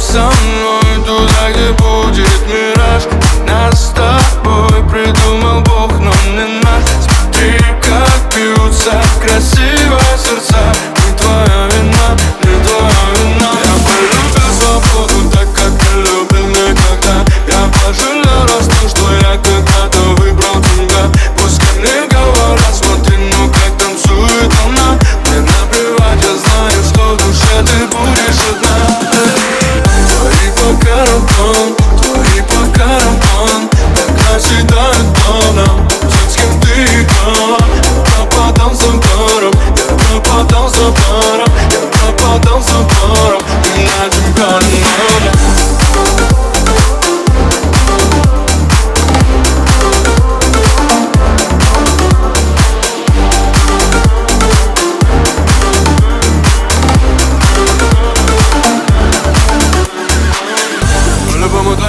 some I don't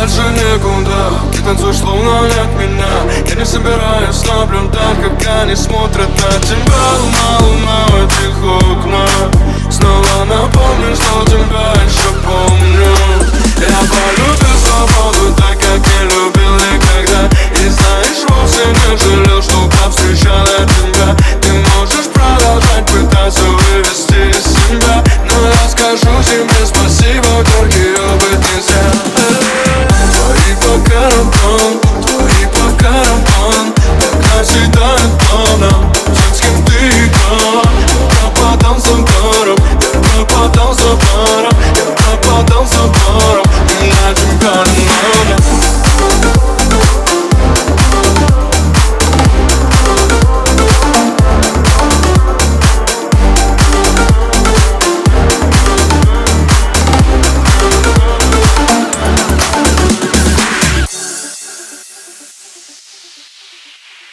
дальше некуда. Ты танцуешь словно не от меня. Я не собираюсь наблюдать, как они смотрят на тебя. Луна, луна,